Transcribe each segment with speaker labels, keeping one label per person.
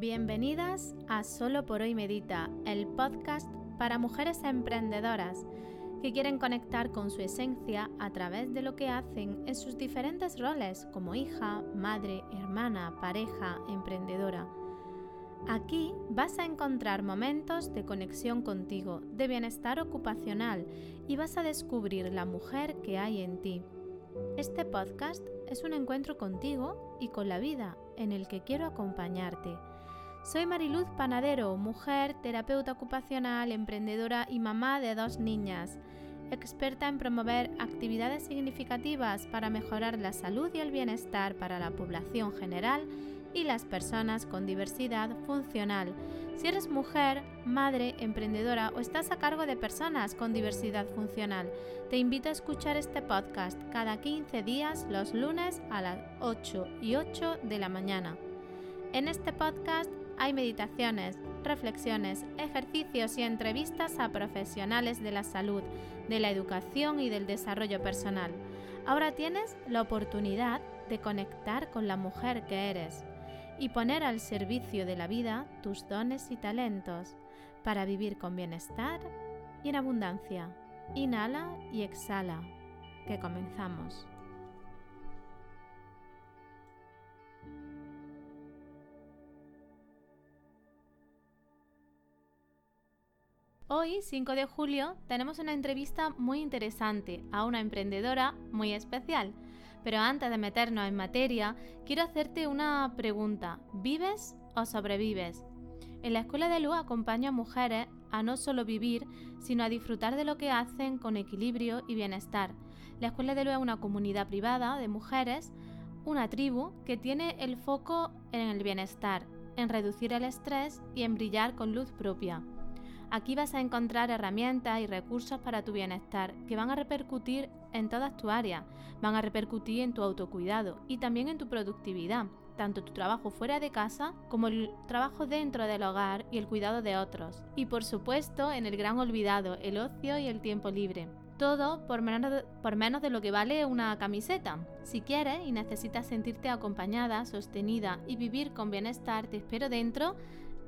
Speaker 1: Bienvenidas a Solo por hoy Medita, el podcast para mujeres emprendedoras que quieren conectar con su esencia a través de lo que hacen en sus diferentes roles como hija, madre, hermana, pareja, emprendedora. Aquí vas a encontrar momentos de conexión contigo, de bienestar ocupacional y vas a descubrir la mujer que hay en ti. Este podcast es un encuentro contigo y con la vida en el que quiero acompañarte soy Mariluz Panadero, mujer, terapeuta ocupacional, emprendedora y mamá de dos niñas, experta en promover actividades significativas para mejorar la salud y el bienestar para la población general y las personas con diversidad funcional. Si eres mujer, madre, emprendedora o estás a cargo de personas con diversidad funcional, te invito a escuchar este podcast cada 15 días los lunes a las 8 y 8 de la mañana. En este podcast hay meditaciones, reflexiones, ejercicios y entrevistas a profesionales de la salud, de la educación y del desarrollo personal. Ahora tienes la oportunidad de conectar con la mujer que eres y poner al servicio de la vida tus dones y talentos para vivir con bienestar y en abundancia. Inhala y exhala. Que comenzamos. Hoy, 5 de julio, tenemos una entrevista muy interesante a una emprendedora muy especial. Pero antes de meternos en materia, quiero hacerte una pregunta. ¿Vives o sobrevives? En la Escuela de Luz acompaño a mujeres a no solo vivir, sino a disfrutar de lo que hacen con equilibrio y bienestar. La Escuela de Luz es una comunidad privada de mujeres, una tribu que tiene el foco en el bienestar, en reducir el estrés y en brillar con luz propia. Aquí vas a encontrar herramientas y recursos para tu bienestar que van a repercutir en todas tus áreas, van a repercutir en tu autocuidado y también en tu productividad, tanto tu trabajo fuera de casa como el trabajo dentro del hogar y el cuidado de otros. Y por supuesto en el gran olvidado, el ocio y el tiempo libre. Todo por menos, de, por menos de lo que vale una camiseta. Si quieres y necesitas sentirte acompañada, sostenida y vivir con bienestar, te espero dentro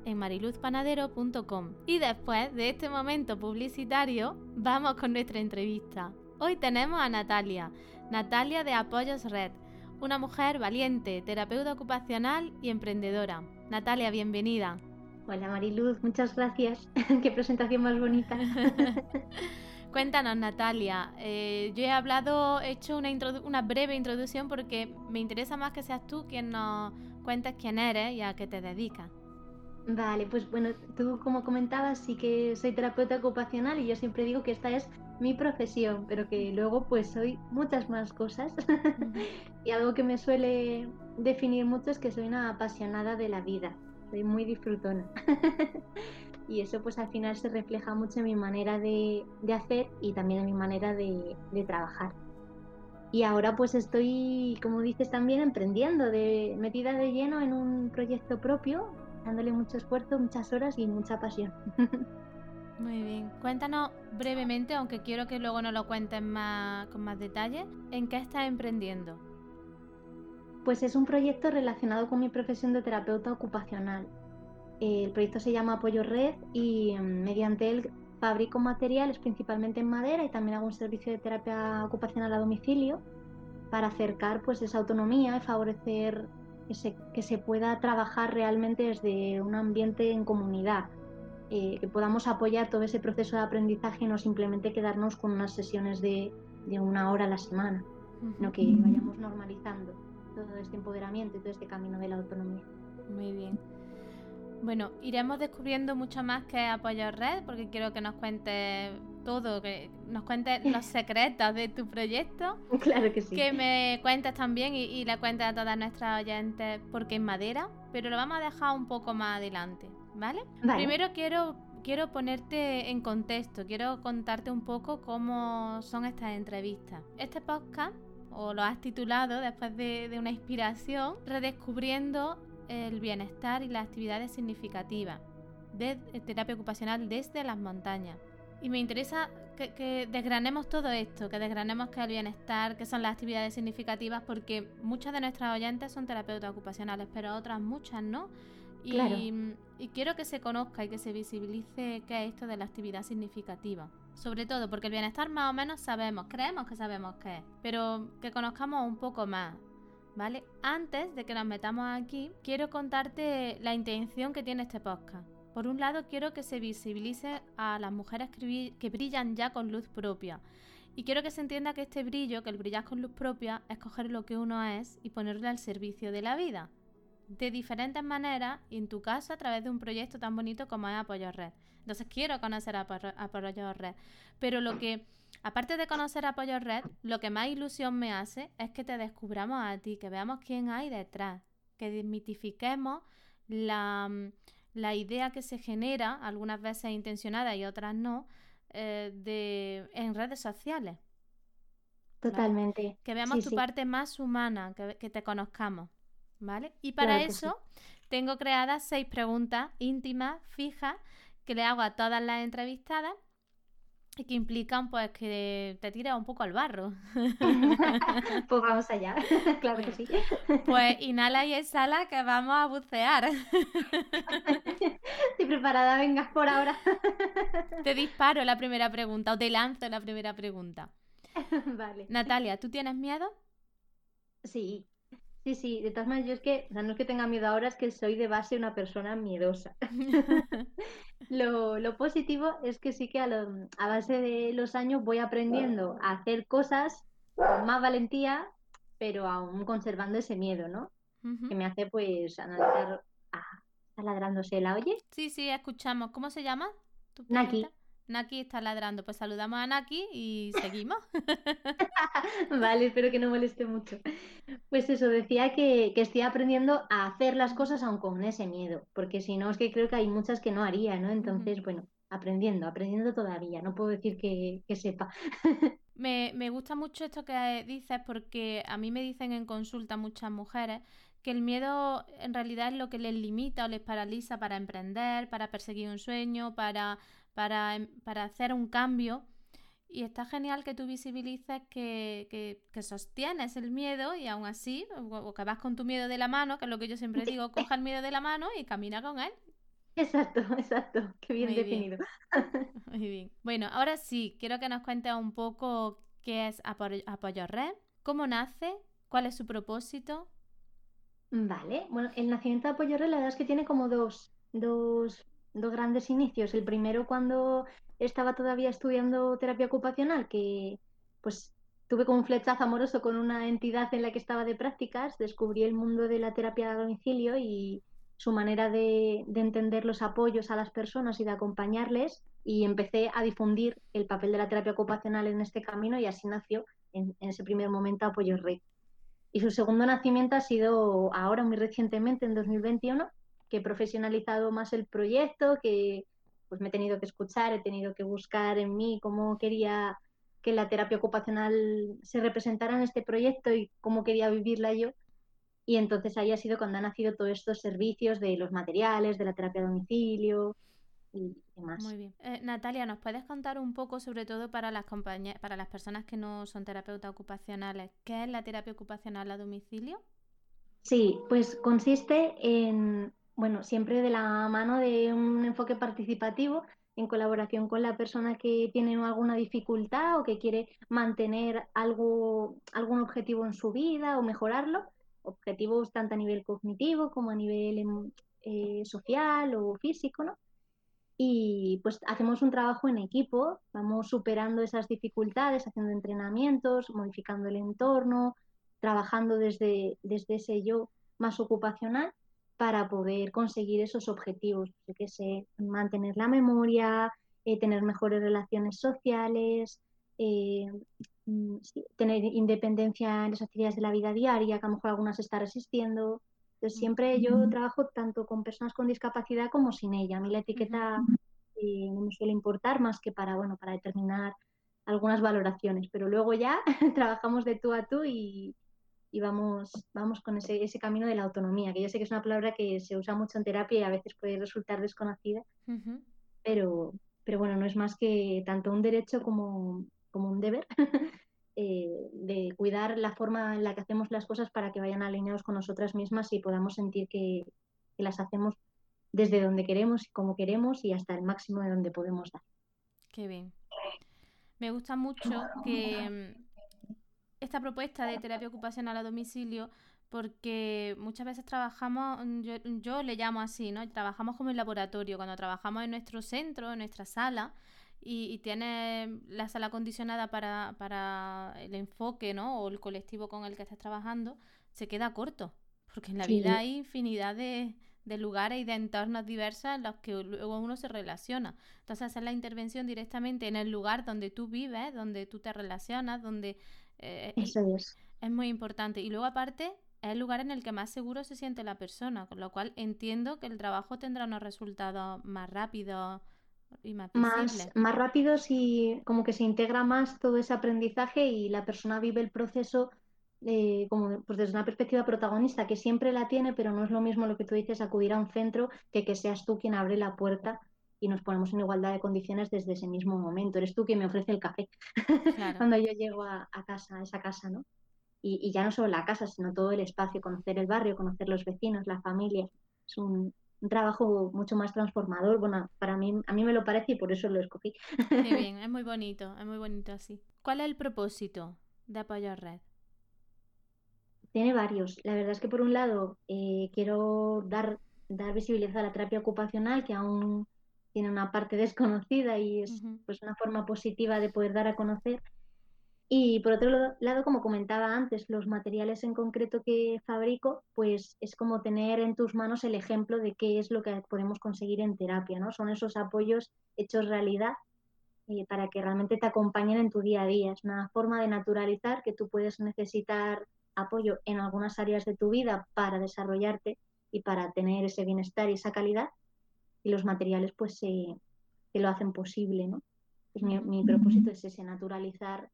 Speaker 1: en mariluzpanadero.com. Y después de este momento publicitario, vamos con nuestra entrevista. Hoy tenemos a Natalia, Natalia de Apoyos Red, una mujer valiente, terapeuta ocupacional y emprendedora. Natalia, bienvenida.
Speaker 2: Hola Mariluz, muchas gracias. Qué presentación más bonita.
Speaker 1: Cuéntanos, Natalia. Eh, yo he hablado, he hecho una, una, breve introducción porque me interesa más que seas tú quien nos cuentes quién eres y a qué te dedicas.
Speaker 2: Vale, pues bueno, tú como comentabas, sí que soy terapeuta ocupacional y yo siempre digo que esta es mi profesión, pero que luego pues soy muchas más cosas. y algo que me suele definir mucho es que soy una apasionada de la vida, soy muy disfrutona. y eso pues al final se refleja mucho en mi manera de, hacer y también en mi manera de, de, trabajar. Y ahora pues estoy, como dices también, emprendiendo, de, metida de lleno en un proyecto propio dándole mucho esfuerzo, muchas horas y mucha pasión.
Speaker 1: Muy bien. Cuéntanos brevemente, aunque quiero que luego nos lo cuentes más, con más detalle, ¿en qué estás emprendiendo?
Speaker 2: Pues es un proyecto relacionado con mi profesión de terapeuta ocupacional. El proyecto se llama Apoyo Red y mm, mediante él fabrico materiales principalmente en madera y también hago un servicio de terapia ocupacional a domicilio para acercar pues esa autonomía y favorecer que se, pueda trabajar realmente desde un ambiente en comunidad, eh, que podamos apoyar todo ese proceso de aprendizaje y no simplemente quedarnos con unas sesiones de, una hora a la semana, sino que vayamos normalizando todo este empoderamiento y todo este camino de la autonomía.
Speaker 1: Muy bien. Bueno, iremos descubriendo mucho más que Apoyo Red, porque quiero que nos cuentes todo, que nos cuentes los secretos de tu proyecto.
Speaker 2: Claro que sí.
Speaker 1: Que me cuentes también y, le cuentes a todas nuestras oyentes por qué es madera, pero lo vamos a dejar un poco más adelante, ¿vale? Primero quiero, quiero ponerte en contexto, quiero contarte un poco cómo son estas entrevistas. Este podcast, o lo has titulado después de, de una inspiración, redescubriendo el bienestar y las actividades significativas de terapia ocupacional desde las montañas. Y me interesa que, desgranemos todo esto, que desgranemos qué es el bienestar, qué son las actividades significativas, porque muchas de nuestras oyentes son terapeutas ocupacionales, pero otras muchas no. Y, y quiero que se conozca y que se visibilice qué es esto de la actividad significativa. Sobre todo porque el bienestar más o menos sabemos, creemos que sabemos qué es, pero que conozcamos un poco más. ¿Vale? Antes de que nos metamos aquí, quiero contarte la intención que tiene este podcast. Por un lado, quiero que se visibilice a las mujeres que brillan ya con luz propia. Y quiero que se entienda que este brillo, que el brillar con luz propia, es coger lo que uno es y ponerlo al servicio de la vida. De diferentes maneras, y en tu caso a través de un proyecto tan bonito como es Apoyo Red. Entonces quiero conocer a Apoyo Red. Pero lo que, aparte de conocer Apoyo Red, lo que más ilusión me hace es que te descubramos a ti, que veamos quién hay detrás, que desmitifiquemos la la idea que se genera, algunas veces intencionada y otras no, eh, de, en redes sociales.
Speaker 2: Totalmente.
Speaker 1: Que veamos tu parte más humana, que, te conozcamos. ¿Vale? Y para eso tengo creadas seis preguntas íntimas, fijas, que le hago a todas las entrevistadas que implican pues que te tires un poco al barro.
Speaker 2: pues vamos allá, claro que sí.
Speaker 1: Pues inhala y exhala que vamos a bucear.
Speaker 2: Estoy preparada, vengas por ahora.
Speaker 1: Te disparo la primera pregunta o te lanzo la primera pregunta.
Speaker 2: Vale.
Speaker 1: Natalia, ¿tú tienes miedo?
Speaker 2: Sí, Sí, sí, de todas maneras, yo es que, o sea, no es que tenga miedo ahora, es que soy de base una persona miedosa. lo, positivo es que sí que a, base de los años voy aprendiendo a hacer cosas con más valentía, pero aún conservando ese miedo, ¿no? Que me hace pues analizar. Ah, ¿está ladrándose la oye?
Speaker 1: Sí, sí, escuchamos. ¿Cómo se llama?
Speaker 2: Naki.
Speaker 1: Naki está ladrando. Pues saludamos a Naki y seguimos.
Speaker 2: vale, espero que no moleste mucho. Pues eso, decía que, estoy aprendiendo a hacer las cosas aun con ese miedo, porque si no es que creo que hay muchas que no haría, ¿no? Entonces, bueno, aprendiendo, aprendiendo todavía, no puedo decir que, sepa.
Speaker 1: me, me gusta mucho esto que dices porque a mí me dicen en consulta muchas mujeres que el miedo en realidad es lo que les limita o les paraliza para emprender, para perseguir un sueño, para Em, para, hacer un cambio. Y está genial que tú visibilices que, que, sostienes el miedo y aún así, o, que vas con tu miedo de la mano, que es lo que yo siempre digo, coja el miedo de la mano y camina con él.
Speaker 2: Exacto, exacto, qué bien definido.
Speaker 1: Muy bien. Bueno, ahora sí, quiero que nos cuentes un poco qué es Apoyo Red, cómo nace, cuál es su propósito.
Speaker 2: Vale, bueno, el nacimiento de Apoyo Red la verdad es que tiene como dos, dos dos grandes inicios. El primero cuando estaba todavía estudiando terapia ocupacional, que pues tuve como un flechazo amoroso con una entidad en la que estaba de prácticas, descubrí el mundo de la terapia a domicilio y su manera de, entender los apoyos a las personas y de acompañarles y empecé a difundir el papel de la terapia ocupacional en este camino y así nació en, ese primer momento Apoyo Red. Y su segundo nacimiento ha sido ahora, muy recientemente, en 2021, que he profesionalizado más el proyecto, que pues me he tenido que escuchar, he tenido que buscar en mí cómo quería que la terapia ocupacional se representara en este proyecto y cómo quería vivirla yo. Y entonces ahí ha sido cuando han nacido todos estos servicios de los materiales, de la terapia a domicilio y demás.
Speaker 1: Muy bien. Eh, Natalia, ¿nos puedes contar un poco, sobre todo para las, para las personas que no son terapeutas ocupacionales, qué es la terapia ocupacional a domicilio?
Speaker 2: Sí, pues consiste en bueno, siempre de la mano de un enfoque participativo en colaboración con la persona que tiene alguna dificultad o que quiere mantener algo, algún objetivo en su vida o mejorarlo, objetivos tanto a nivel cognitivo como a nivel em, eh, social o físico, ¿no? Y pues hacemos un trabajo en equipo, vamos superando esas dificultades, haciendo entrenamientos, modificando el entorno, trabajando desde, desde ese yo más ocupacional para poder conseguir esos objetivos, que sé, mantener la memoria, eh, tener mejores relaciones sociales, eh, mm, tener independencia en las actividades de la vida diaria, que a lo mejor algunas está resistiendo. Entonces, siempre yo trabajo tanto con personas con discapacidad como sin ella. A mí la etiqueta eh, no me suele importar más que para, bueno, para determinar algunas valoraciones, pero luego ya trabajamos de tú a tú y, y vamos, vamos con ese, ese camino de la autonomía, que yo sé que es una palabra que se usa mucho en terapia y a veces puede resultar desconocida, pero, pero bueno, no es más que tanto un derecho como, como un deber eh, de cuidar la forma en la que hacemos las cosas para que vayan alineados con nosotras mismas y podamos sentir que, las hacemos desde donde queremos y como queremos y hasta el máximo de donde podemos dar.
Speaker 1: Qué bien. Me gusta mucho que esta propuesta de terapia ocupacional a domicilio porque muchas veces trabajamos, mm, yo, le llamo así, ¿no? Trabajamos como en laboratorio, cuando trabajamos en nuestro centro, en nuestra sala, y, y tiene la sala acondicionada para, para, el enfoque, ¿no? O el colectivo con el que estás trabajando, se queda corto, porque en la vida hay infinidad de, de lugares y de entornos diversos en los que luego uno se relaciona. Entonces hacer la intervención directamente en el lugar donde tú vives, donde tú te relacionas, donde...
Speaker 2: Eh, Eso es.
Speaker 1: Es muy importante. Y luego aparte es el lugar en el que más seguro se siente la persona, con lo cual entiendo que el trabajo tendrá unos resultados más rápidos y más
Speaker 2: Más, más rápidos y como que se integra más todo ese aprendizaje y la persona vive el proceso eh, como pues desde una perspectiva protagonista, que siempre la tiene, pero no es lo mismo lo que tú dices, acudir a un centro, que que seas tú quien abre la puerta y nos ponemos en igualdad de condiciones desde ese mismo momento. Eres tú quien me ofrece el café cuando yo llego a, casa, a esa casa, ¿no? Y, ya no solo la casa, sino todo el espacio, conocer el barrio, conocer los vecinos, la familia. Es un, trabajo mucho más transformador. Bueno, para mí, a mí me lo parece y por eso lo escogí.
Speaker 1: Qué bien, es muy bonito, es muy bonito así. ¿Cuál es el propósito de Apoyo Red?
Speaker 2: Tiene varios. La verdad es que por un lado eh, quiero dar, dar visibilidad a la terapia ocupacional, que aún tiene una parte desconocida y es pues, una forma positiva de poder dar a conocer. Y por otro lado, como comentaba antes, los materiales en concreto que fabrico, pues es como tener en tus manos el ejemplo de qué es lo que podemos conseguir en terapia, ¿no? Son esos apoyos hechos realidad eh, para que realmente te acompañen en tu día a día. Es una forma de naturalizar que tú puedes necesitar apoyo en algunas áreas de tu vida para desarrollarte y para tener ese bienestar y esa calidad y los materiales pues se, lo hacen posible, ¿no? Pues mi, propósito es ese, naturalizar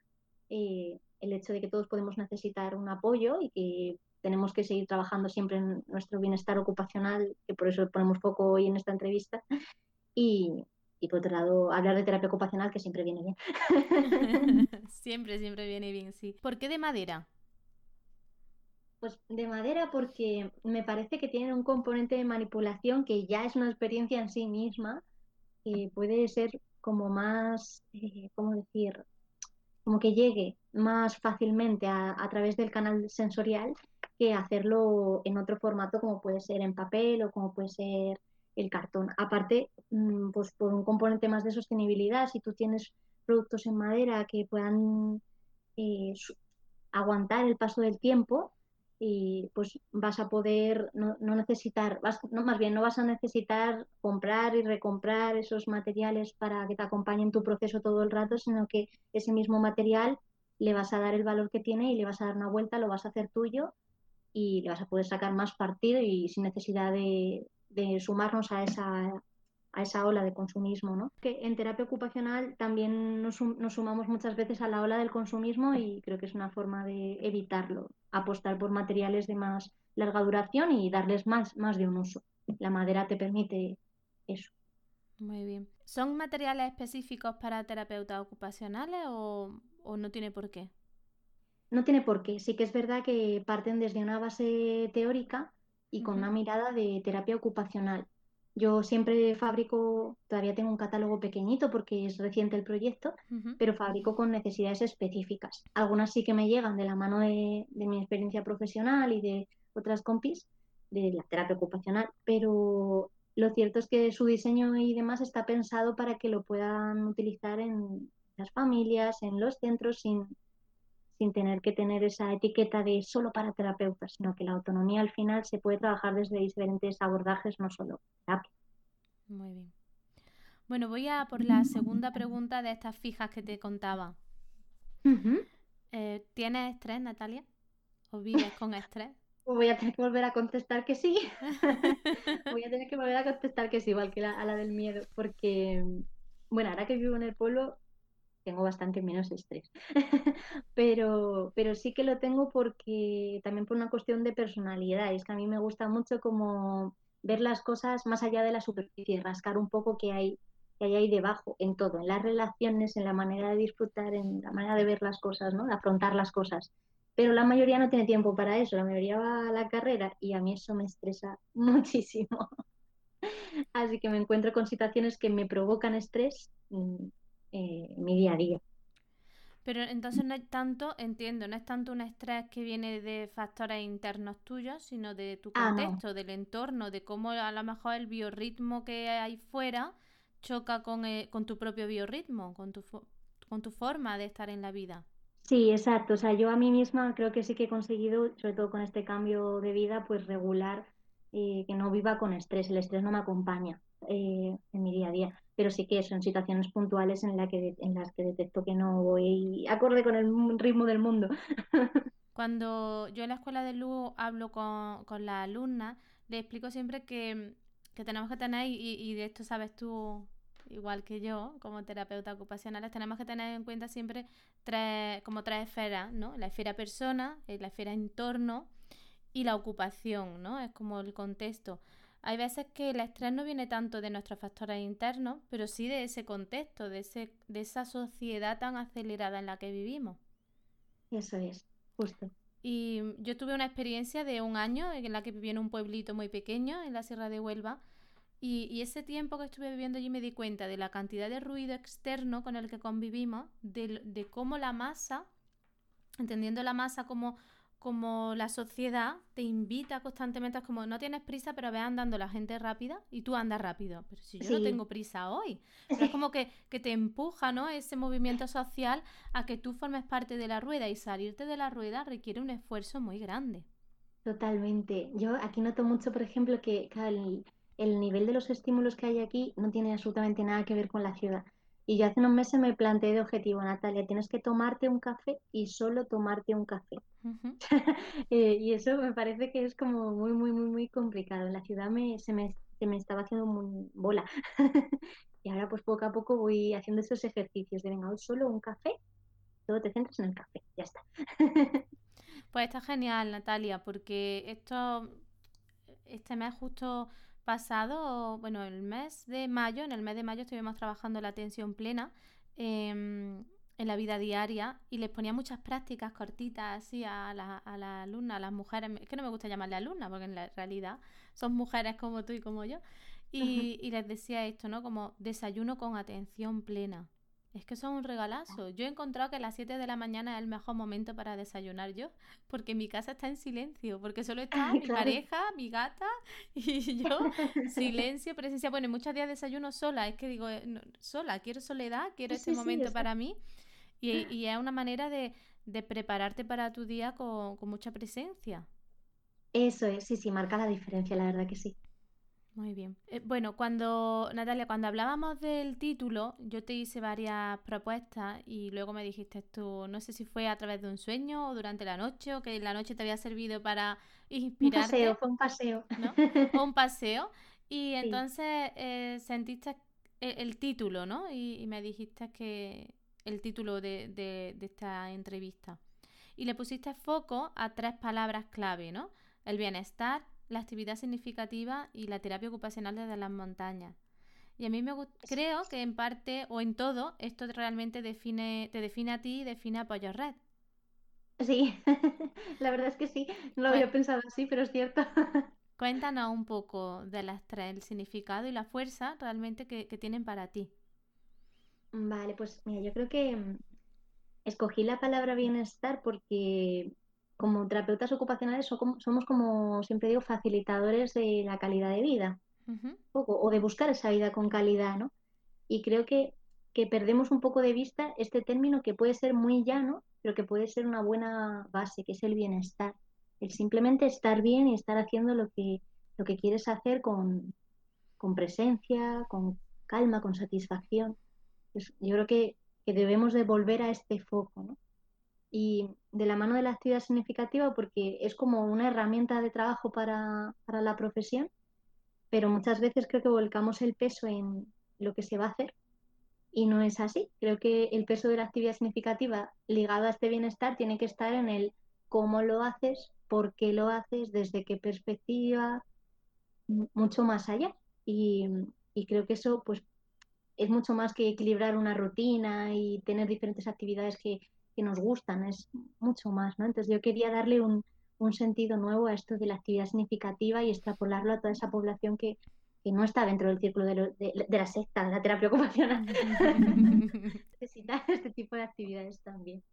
Speaker 2: eh, el hecho de que todos podemos necesitar un apoyo y que tenemos que seguir trabajando siempre en nuestro bienestar ocupacional, que por eso ponemos foco hoy en esta entrevista, y, y por otro lado, hablar de terapia ocupacional, que siempre viene bien.
Speaker 1: siempre, siempre viene bien, sí. ¿Por qué de madera?
Speaker 2: Pues de madera porque me parece que tienen un componente de manipulación que ya es una experiencia en sí misma, que puede ser como más, eh, ¿cómo decir? Como que llegue más fácilmente a, través del canal sensorial que hacerlo en otro formato como puede ser en papel o como puede ser el cartón. Aparte, mm, pues por un componente más de sostenibilidad, si tú tienes productos en madera que puedan eh, aguantar el paso del tiempo, y pues vas a poder no, necesitar, vas, no, más bien no vas a necesitar comprar y recomprar esos materiales para que te acompañen tu proceso todo el rato, sino que ese mismo material le vas a dar el valor que tiene y le vas a dar una vuelta, lo vas a hacer tuyo y le vas a poder sacar más partido y sin necesidad de, de sumarnos a esa a esa ola de consumismo, ¿no? Que en terapia ocupacional también nos, sumamos muchas veces a la ola del consumismo y creo que es una forma de evitarlo, apostar por materiales de más larga duración y darles más, más de un uso. La madera te permite eso.
Speaker 1: Muy bien. ¿Son materiales específicos para terapeutas ocupacionales o, o no tiene por qué?
Speaker 2: No tiene por qué. Sí que es verdad que parten desde una base teórica y con una mirada de terapia ocupacional yo siempre fabrico, todavía tengo un catálogo pequeñito porque es reciente el proyecto, pero fabrico con necesidades específicas. Algunas sí que me llegan de la mano de, mi experiencia profesional y de otras compis de la terapia ocupacional, pero lo cierto es que su diseño y demás está pensado para que lo puedan utilizar en las familias, en los centros, sin, sin tener que tener esa etiqueta de solo para terapeutas, sino que la autonomía al final se puede trabajar desde diferentes abordajes, no solo terapia.
Speaker 1: Muy bien. Bueno, voy a por la segunda pregunta de estas fijas que te contaba. Eh, ¿Tienes estrés, Natalia? ¿O vives con estrés?
Speaker 2: voy a tener que volver a contestar que sí. voy a tener que volver a contestar que sí, igual que a la del miedo, porque, bueno, ahora que vivo en el pueblo, tengo bastante menos estrés. pero, pero sí que lo tengo porque también por una cuestión de personalidad. Es que a mí me gusta mucho como ver las cosas más allá de la superficie, rascar un poco qué hay, que hay ahí debajo, en todo, en las relaciones, en la manera de disfrutar, en la manera de ver las cosas, ¿no? de afrontar las cosas. Pero la mayoría no tiene tiempo para eso, la mayoría va a la carrera y a mí eso me estresa muchísimo. Así que me encuentro con situaciones que me provocan estrés en mi día a día.
Speaker 1: Pero entonces no es tanto, entiendo, no es tanto un estrés que viene de factores internos tuyos, sino de tu ah, contexto, del entorno, de cómo a lo mejor el biorritmo que hay fuera choca con, eh, con tu propio biorritmo, con tu, con tu forma de estar en la vida.
Speaker 2: Sí, exacto. O sea, yo a mí misma creo que sí que he conseguido, sobre todo con este cambio de vida, pues regular eh, que no viva con estrés. El estrés no me acompaña eh, en mi día a día pero sí que son situaciones puntuales en, la que, en las que detecto que no voy acorde con el ritmo del mundo.
Speaker 1: Cuando yo en la escuela de luz hablo con, con las alumnas, les explico siempre que, tenemos que tener, y, de esto sabes tú igual que yo, como terapeuta ocupacional, tenemos que tener en cuenta siempre tres, como tres esferas, ¿no? La esfera persona, la esfera entorno y la ocupación, ¿no? Es como el contexto. Hay veces que el estrés no viene tanto de nuestros factores internos, pero sí de ese contexto, de, ese, de esa sociedad tan acelerada en la que vivimos.
Speaker 2: Eso es, justo.
Speaker 1: Y yo tuve una experiencia de un año en la que viví en un pueblito muy pequeño, en la Sierra de Huelva, y, ese tiempo que estuve viviendo allí me di cuenta de la cantidad de ruido externo con el que convivimos, de, de cómo la masa, entendiendo la masa como como la sociedad te invita constantemente, es como no tienes prisa, pero ve andando la gente rápida y tú andas rápido. Pero si yo no tengo prisa hoy, es como que, que, te empuja, ¿no? Ese movimiento social a que tú formes parte de la rueda y salirte de la rueda requiere un esfuerzo muy grande.
Speaker 2: Totalmente. Yo aquí noto mucho, por ejemplo, que el, el nivel de los estímulos que hay aquí no tiene absolutamente nada que ver con la ciudad. Y yo hace unos meses me planteé de objetivo, Natalia, tienes que tomarte un café y solo tomarte un café. Eh, y eso me parece que es como muy, muy, muy, muy complicado. En la ciudad me, se, me, se me estaba haciendo muy bola. y ahora pues poco a poco voy haciendo esos ejercicios de venga, hoy solo un café, todo te centras en el café, ya está.
Speaker 1: pues está genial, Natalia, porque esto, este mes justo pasado, bueno, el mes de mayo, en el mes de mayo estuvimos trabajando la atención plena em, en la vida diaria y les ponía muchas prácticas cortitas así a las a la alumnas, a las mujeres, es que no me gusta llamarle alumnas porque en la realidad son mujeres como tú y como yo, y, y les decía esto, ¿no? Como desayuno con atención plena. Es que son un regalazo. Yo he encontrado que las 7 de la mañana es el mejor momento para desayunar yo, porque mi casa está en silencio, porque solo está mi pareja, mi gata y yo. Silencio, presencia. Bueno, muchos días desayuno sola, es que digo, eh, sola, quiero soledad, quiero ese momento para mí. Y, es una manera de, prepararte para tu día con, con mucha presencia.
Speaker 2: Eso es, sí, sí, marca la diferencia, la verdad que sí.
Speaker 1: Muy bien. Eh, bueno, cuando, Natalia, cuando hablábamos del título, yo te hice varias propuestas y luego me dijiste tú, no sé si fue a través de un sueño o durante la noche o que la noche te había servido para inspirarte.
Speaker 2: Un paseo, fue un paseo.
Speaker 1: ¿no? un paseo. Y entonces eh, sentiste el, título, ¿no? Y, me dijiste que el título de, de, de esta entrevista. Y le pusiste foco a tres palabras clave, ¿no? El bienestar, la actividad significativa y la terapia ocupacional desde las montañas. Y a mí me creo que en parte o en todo esto realmente define, te define a ti y define a Pollo Red.
Speaker 2: Sí, la verdad es que sí, no lo había pensado así, pero es cierto.
Speaker 1: Cuéntanos un poco de las tres, el significado y la fuerza realmente que, que tienen para ti.
Speaker 2: Vale, pues mira, yo creo que mm, escogí la palabra bienestar porque como terapeutas ocupacionales somos, como siempre digo, facilitadores de la calidad de vida, o de buscar esa vida con calidad, ¿no? Y creo que, perdemos un poco de vista este término que puede ser muy llano, pero que puede ser una buena base, que es el bienestar. El simplemente estar bien y estar haciendo lo que, lo que quieres hacer con, presencia, con calma, con satisfacción. Pues yo creo que, que debemos de volver a este foco, ¿no? Y de la mano de la actividad significativa porque es como una herramienta de trabajo para, la profesión, pero muchas veces creo que volcamos el peso en lo que se va a hacer y no es así. Creo que el peso de la actividad significativa ligado a este bienestar tiene que estar en el cómo lo haces, por qué lo haces, desde qué perspectiva, mucho más allá. Y, y creo que eso pues es mucho más que equilibrar una rutina y tener diferentes actividades que que nos gustan, es mucho más, ¿no? Entonces yo quería darle un, un sentido nuevo a esto de la actividad significativa y extrapolarlo a toda esa población que, que no está dentro del círculo de, de, la secta, de la terapia ocupacional. Necesita este tipo de actividades también.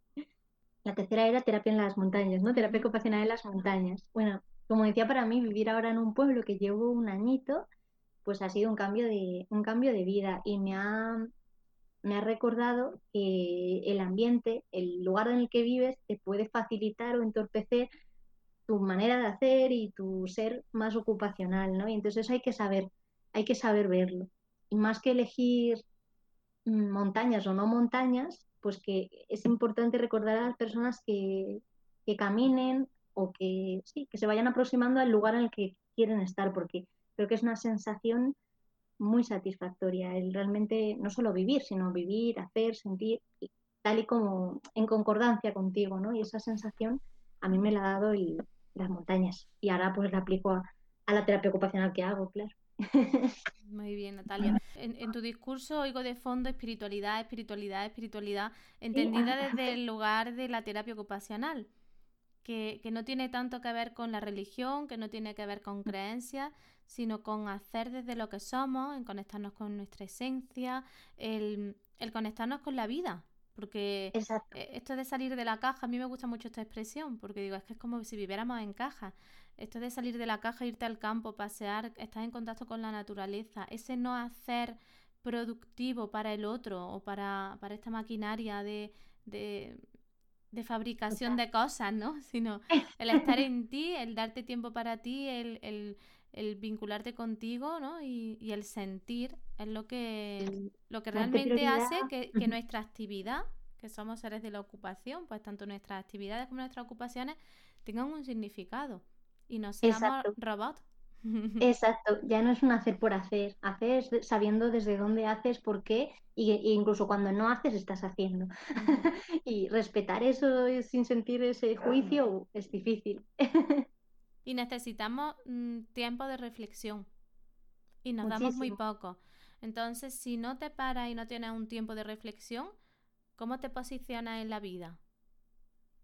Speaker 2: La tercera era terapia en las montañas, ¿no? Terapia ocupacional en las montañas. Bueno, como decía, para mí vivir ahora en un pueblo que llevo un añito, pues ha sido un cambio de, un cambio de vida y me ha, me ha recordado que el ambiente, el lugar en el que vives, te puede facilitar o entorpecer tu manera de hacer y tu ser más ocupacional, ¿no? Y entonces hay que saber, hay que saber verlo. Y más que elegir mm, montañas o no montañas, pues que es importante recordar a las personas que, que caminen o que sí, que se vayan aproximando al lugar en el que quieren estar, porque creo que es una sensación muy satisfactoria el realmente no solo vivir, sino vivir, hacer, sentir, tal y como en concordancia contigo, ¿no? Y esa sensación a mí me la ha dado y, las montañas. Y ahora pues la aplico a, la terapia ocupacional que hago, claro.
Speaker 1: Muy bien, Natalia. En, tu discurso oigo de fondo espiritualidad, espiritualidad, espiritualidad, entendida desde el lugar de la terapia ocupacional, que, que, no tiene tanto que ver con la religión, que no tiene que ver con creencias, sino con hacer desde lo que somos, en conectarnos con nuestra esencia, el, el conectarnos con la vida, porque e, esto de salir de la caja, a mí me gusta mucho esta expresión, porque digo, es que es como si viviéramos en caja. Esto de salir de la caja, irte al campo, pasear, estar en contacto con la naturaleza, ese no hacer productivo para el otro o para, para esta maquinaria de, de, de fabricación de cosas, ¿no? Sino el estar en ti, el darte tiempo para ti, el, el, el vincularte contigo, ¿no? Y, y, el sentir es lo que, lo que realmente hace que, que, nuestra actividad, que somos seres de la ocupación, pues tanto nuestras actividades como nuestras ocupaciones tengan un significado y no seamos robots.
Speaker 2: Exacto, ya no es un hacer por hacer, haces sabiendo desde dónde haces, por qué, y, e incluso cuando no haces estás haciendo. y respetar eso sin sentir ese juicio es difícil.
Speaker 1: y necesitamos mm, tiempo de reflexión y nos damos muy poco. Entonces, si no te paras y no tienes un tiempo de reflexión, ¿cómo te posicionas en la vida?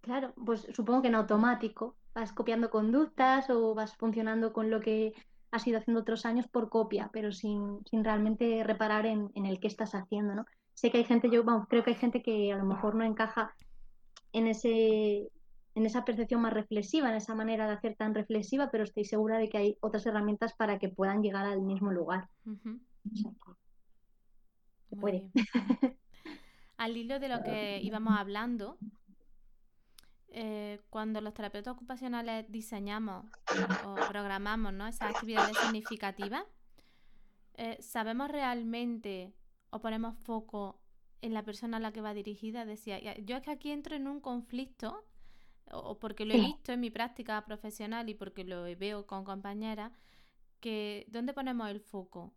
Speaker 2: Claro, pues supongo que en automático. Vas copiando conductas o vas funcionando con lo que has ido haciendo otros años por copia, pero sin, sin realmente reparar en, en, el que estás haciendo, ¿no? Sé que hay gente, yo creo que hay gente que a lo mejor no encaja en ese en esa percepción más reflexiva, en esa manera de hacer tan reflexiva, pero estoy segura de que hay otras herramientas para que puedan llegar al mismo lugar.
Speaker 1: puede. al hilo de lo que íbamos hablando, eh, cuando los terapeutas ocupacionales diseñamos o programamos ¿no? esas actividades significativas, eh, ¿sabemos realmente o ponemos foco en la persona a la que va dirigida? Decía, yo es que aquí entro en un conflicto o porque lo he visto en mi práctica profesional y porque lo veo con compañeras, que ¿dónde ponemos el foco?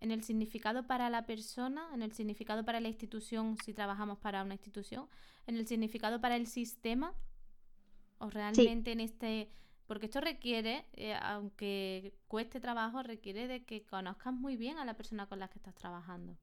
Speaker 1: ¿En el significado para la persona? ¿En el significado para la institución si trabajamos para una institución? ¿En el significado para el sistema? ¿O realmente en este...? Porque esto requiere, eh, aunque cueste trabajo, requiere de que conozcas muy bien a la persona con la que estás trabajando.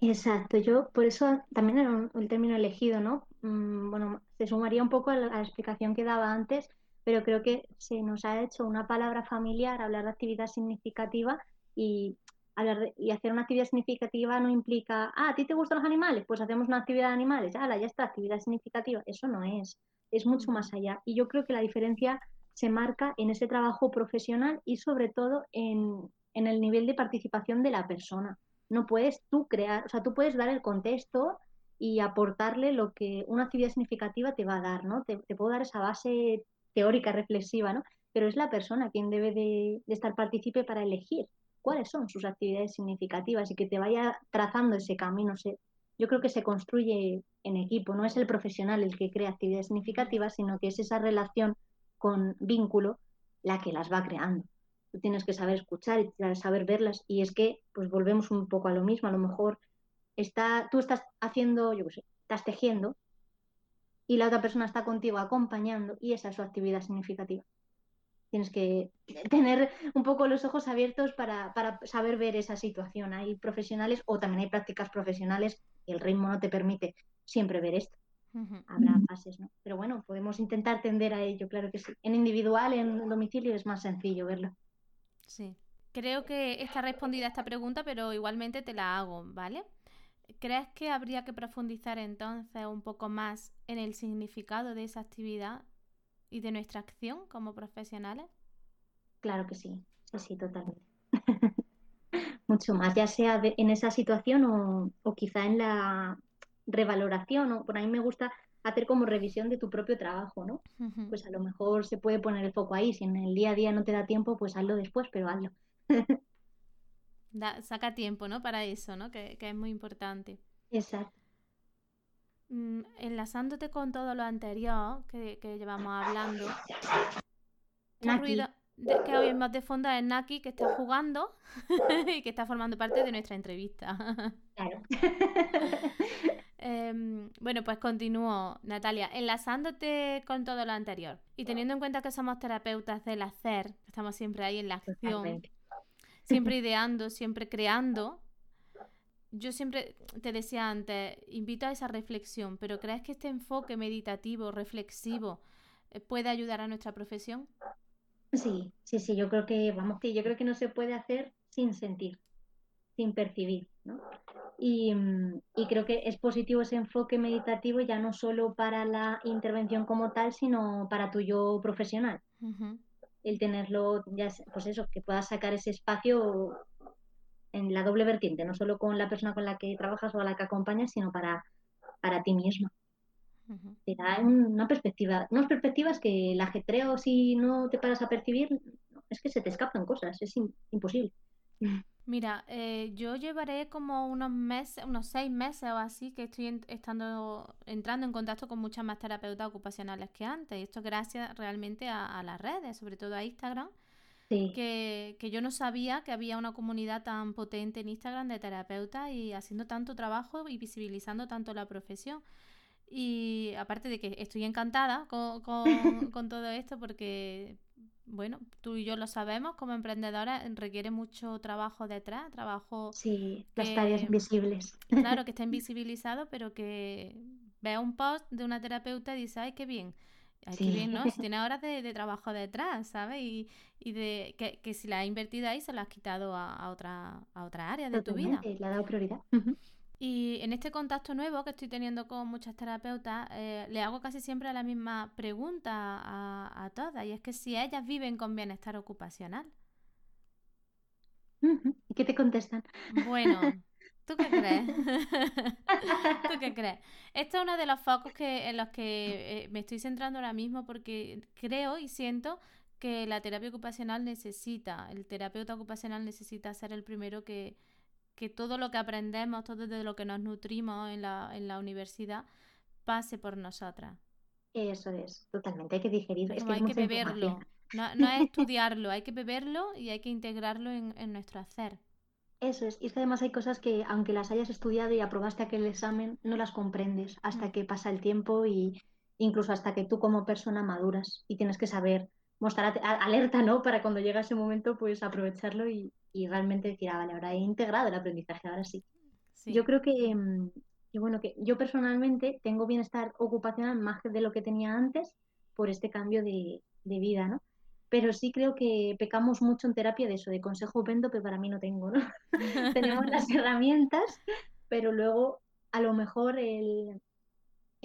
Speaker 2: Exacto, yo por eso también era el término elegido, ¿no? Mm, bueno, se sumaría un poco a la, explicación que daba antes, pero creo que se nos ha hecho una palabra familiar hablar de actividad significativa y, hablar y hacer una actividad significativa no implica, ah, ¿a ti te gustan los animales? Pues hacemos una actividad de animales, ah, ya está, actividad significativa. Eso no es, es mucho más allá. Y yo creo que la diferencia se marca en ese trabajo profesional y sobre todo en, en el nivel de participación de la persona no puedes tú crear, o sea, tú puedes dar el contexto y aportarle lo que una actividad significativa te va a dar, ¿no? Te, puedo dar esa base teórica, reflexiva, ¿no? Pero es la persona quien debe de, estar partícipe para elegir cuáles son sus actividades significativas y que te vaya trazando ese camino. yo creo que se construye en equipo, no es el profesional el que crea actividades significativas, sino que es esa relación con vínculo la que las va creando tienes que saber escuchar y saber verlas. Y es que, pues volvemos un poco a lo mismo. A lo mejor está, tú estás haciendo, yo qué sé, estás tejiendo y la otra persona está contigo acompañando y esa es su actividad significativa. Tienes que tener un poco los ojos abiertos para, para saber ver esa situación. Hay profesionales o también hay prácticas profesionales y el ritmo no te permite siempre ver esto. Habrá fases, ¿no? Pero bueno, podemos intentar tender a ello, claro que sí. En individual, en domicilio es más sencillo verlo.
Speaker 1: Sí. creo que está respondida esta pregunta, pero igualmente te la hago, ¿vale? ¿Crees que habría que profundizar entonces un poco más en el significado de esa actividad y de nuestra acción como profesionales?
Speaker 2: Claro que sí, sí, sí, totalmente. Mucho más, ya sea en esa situación o, o, quizá en la revaloración, o por ahí me gusta hacer como revisión de tu propio trabajo, ¿no? Pues a lo mejor se puede poner el foco ahí, si en el día a día no te da tiempo, pues hazlo después, pero hazlo.
Speaker 1: saca tiempo, ¿no? Para eso, ¿no? Que, es muy importante.
Speaker 2: Exacto.
Speaker 1: Mm, enlazándote con todo lo anterior que, llevamos hablando, ¿qué ruido que oímos de fondo es Naki que está jugando y que está formando parte de nuestra entrevista?
Speaker 2: Claro.
Speaker 1: Em, bueno, pues continúo, Natalia, enlazándote con todo lo anterior y teniendo en cuenta que somos terapeutas del hacer, estamos siempre ahí en la acción, siempre ideando, siempre creando. Yo siempre te decía antes, invito a esa reflexión, pero ¿crees que este enfoque meditativo, reflexivo, eh, puede ayudar a nuestra profesión?
Speaker 2: Sí, sí, sí, yo creo que, vamos, que yo creo que no se puede hacer sin sentir, sin percibir, ¿no? Y, y, creo que es positivo ese enfoque meditativo ya no solo para la intervención como tal, sino para tu yo profesional el tenerlo, ya pues eso, que puedas sacar ese espacio en la doble vertiente, no solo con la persona con la que trabajas o a la que acompañas, sino para, para ti misma. Te da una perspectiva, unas perspectivas que el ajetreo, si no te paras a percibir, es que se te escapan cosas, es imposible.
Speaker 1: Mira, eh, yo llevaré como unos meses, unos seis meses o así que estoy estando, entrando en contacto con muchas más terapeutas ocupacionales que antes. Y esto gracias realmente a, las redes, sobre todo a Instagram. Que, que, yo no sabía que había una comunidad tan potente en Instagram de terapeutas y haciendo tanto trabajo y visibilizando tanto la profesión. Y aparte de que estoy encantada con, con, con todo esto porque bueno, tú y yo lo sabemos, como emprendedora requiere mucho trabajo detrás, trabajo...
Speaker 2: Sí, las tareas invisibles.
Speaker 1: Claro, que está invisibilizado, pero que vea un post de una terapeuta y dice, ay, qué bien. Ay, qué bien, ¿no? Si tiene horas de, trabajo detrás, ¿sabes? Y, y de que, que, si la ha invertido ahí, se la has quitado a, otra, a otra área de tu vida.
Speaker 2: Le ha dado prioridad.
Speaker 1: Y en este contacto nuevo que estoy teniendo con muchas terapeutas, eh, le hago casi siempre la misma pregunta a, todas, y es que si ellas viven con bienestar ocupacional.
Speaker 2: ¿Y qué te contestan?
Speaker 1: Bueno, ¿tú qué crees? ¿Tú qué crees? Esto es uno de los focos que, en los que eh, me estoy centrando ahora mismo porque creo y siento que la terapia ocupacional necesita, el terapeuta ocupacional necesita ser el primero que, que todo lo que aprendemos, todo de lo que nos nutrimos en la, en la universidad, pase por nosotras.
Speaker 2: Eso es, totalmente, hay que digerirlo. Es que
Speaker 1: hay que beberlo, no, no, es estudiarlo, hay que beberlo y hay que integrarlo en, en, nuestro hacer.
Speaker 2: Eso es, y es que además hay cosas que aunque las hayas estudiado y aprobaste aquel examen, no las comprendes hasta mm. que pasa el tiempo y incluso hasta que tú como persona maduras y tienes que saber mostrar alerta, ¿no? Para cuando llega ese momento, pues aprovecharlo y, y realmente decir, ah, vale, ahora he integrado el aprendizaje, ahora sí. Yo creo mm, que, bueno, que yo personalmente tengo bienestar ocupacional más de lo que tenía antes por este cambio de, de vida, ¿no? Pero sí creo que pecamos mucho en terapia de eso, de consejo vendo, pero para mí no tengo, ¿no? Tenemos las herramientas, pero luego a lo mejor el,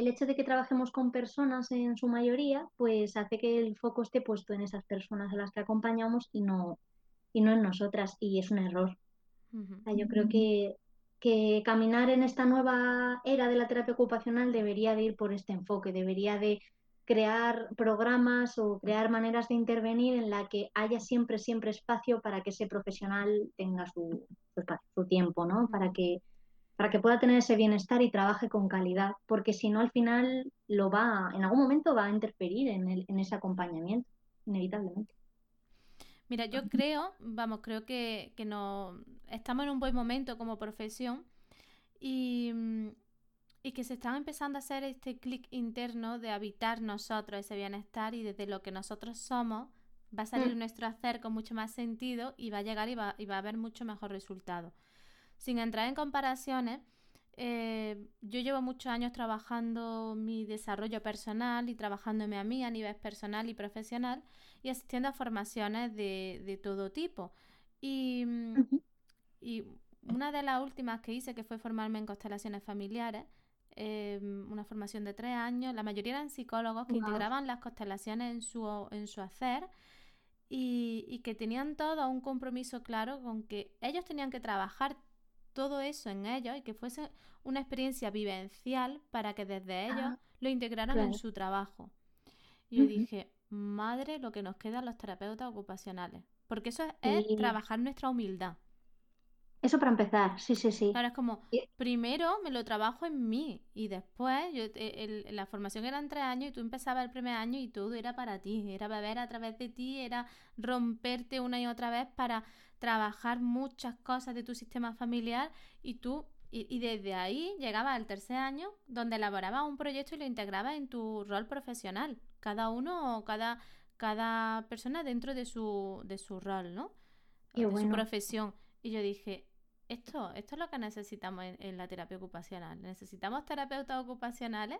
Speaker 2: el hecho de que trabajemos con personas en su mayoría, pues hace que el foco esté puesto en esas personas a las que acompañamos y no, y no en nosotras, y es un error. yo creo que, que caminar en esta nueva era de la terapia ocupacional debería de ir por este enfoque, debería de crear programas o crear maneras de intervenir en la que haya siempre, siempre espacio para que ese profesional tenga su, su, tiempo, ¿no? Para que, para que pueda tener ese bienestar y trabaje con calidad, porque si no al final lo va, en algún momento va a interferir en, el, en ese acompañamiento, inevitablemente.
Speaker 1: Mira, yo creo, vamos, creo que, que no, estamos en un buen momento como profesión y, mm, y que se están empezando a hacer este clic interno de habitar nosotros ese bienestar y desde lo que nosotros somos va a salir mm. nuestro hacer con mucho más sentido y va a llegar y va, y va a haber mucho mejor resultado. Sin entrar en comparaciones, eh, yo llevo muchos años trabajando mi desarrollo personal y trabajándome a mí a nivel personal y profesional y asistiendo a formaciones de, todo tipo. Y, y una de las últimas que hice, que fue formarme en constelaciones familiares, em, una formación de tres años, la mayoría eran psicólogos que integraban las constelaciones en su, en su hacer y, y, que tenían todo un compromiso claro con que ellos tenían que trabajar todo eso en ellos y que fuese una experiencia vivencial para que desde ellos ah, lo integraran en su trabajo. Y yo dije, madre, lo que nos queda a los terapeutas ocupacionales. Porque eso es, trabajar nuestra humildad.
Speaker 2: Eso para empezar, sí, sí, sí.
Speaker 1: Ahora es como, primero me lo trabajo en mí y después, yo, eh, la formación eran tres años y tú empezabas el primer año y todo era para ti, era beber a través de ti, era romperte una y otra vez para trabajar muchas cosas de tu sistema familiar y tú, y, desde ahí llegabas al tercer año donde elaborabas un proyecto y lo integrabas en tu rol profesional, cada uno o cada, cada persona dentro de su, de su rol, ¿no? de su profesión. Y yo dije, esto, esto es lo que necesitamos en, la terapia ocupacional. Necesitamos terapeutas ocupacionales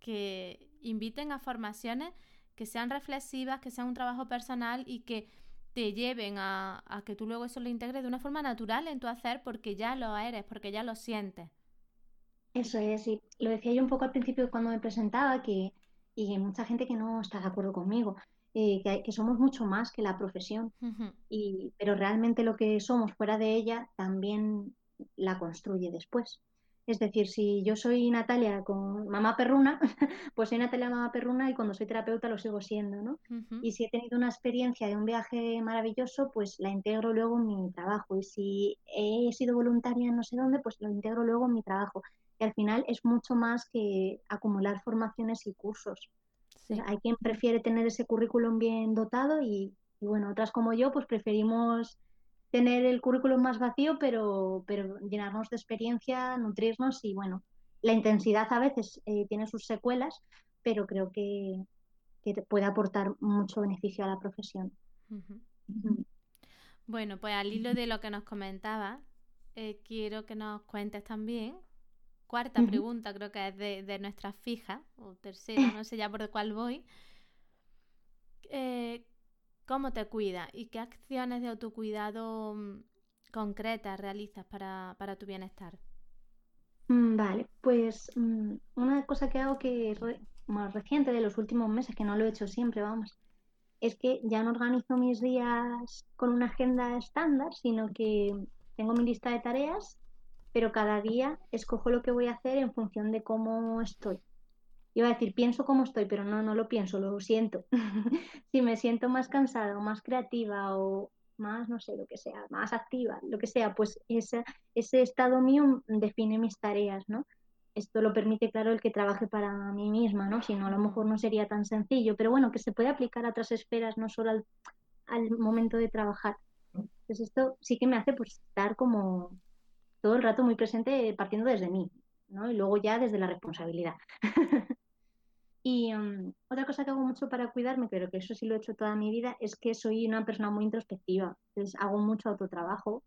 Speaker 1: que inviten a formaciones que sean reflexivas, que sean un trabajo personal y que te lleven a, a, que tú luego eso lo integres de una forma natural en tu hacer porque ya lo eres, porque ya lo sientes.
Speaker 2: Eso es, y lo decía yo un poco al principio cuando me presentaba, que y hay mucha gente que no está de acuerdo conmigo, eh, que, somos mucho más que la profesión, y, pero realmente lo que somos fuera de ella también la construye después. Es decir, si yo soy Natalia con mamá perruna, pues soy Natalia mamá perruna y cuando soy terapeuta lo sigo siendo, ¿no? Y si he tenido una experiencia de un viaje maravilloso, pues la integro luego en mi trabajo. Y si he sido voluntaria en no sé dónde, pues lo integro luego en mi trabajo. Y al final es mucho más que acumular formaciones y cursos. Hay quien prefiere tener ese currículum bien dotado y, bueno, otras como yo, pues preferimos tener el currículum más vacío, pero, pero llenarnos de experiencia, nutrirnos y bueno, la intensidad a veces eh, tiene sus secuelas, pero creo que, puede aportar mucho beneficio a la profesión.
Speaker 1: Bueno, pues al hilo de lo que nos comentaba, eh, quiero que nos cuentes también cuarta pregunta, creo que es de, nuestra fija, o tercera, no sé ya por cuál voy. Eh, ¿Cómo te cuidas y qué acciones de autocuidado mm, concretas realizas para, tu bienestar?
Speaker 2: Mm, vale, pues mm, una cosa que hago que es más reciente de los últimos meses, que no lo he hecho siempre, vamos, es que ya no organizo mis días con una agenda estándar, sino que tengo mi lista de tareas pero cada día escojo lo que voy a hacer en función de cómo estoy. Iba a decir, pienso cómo estoy, pero no, no lo pienso, lo siento. si me siento más cansada o más creativa o más, no sé, lo que sea, más activa, lo que sea, pues ese, ese estado mío define mis tareas, ¿no? Esto lo permite, claro, el que trabaje para mí misma, ¿no? Si no, a lo mejor no sería tan sencillo, pero bueno, que se puede aplicar a otras esferas, no solo al, al momento de trabajar. Entonces esto sí que me hace pues estar como todo el rato muy presente partiendo desde mí, ¿no? Y luego ya desde la responsabilidad. y mm, otra cosa que hago mucho para cuidarme, pero que eso sí lo he hecho toda mi vida, es que soy una persona muy introspectiva. Entonces hago mucho autotrabajo,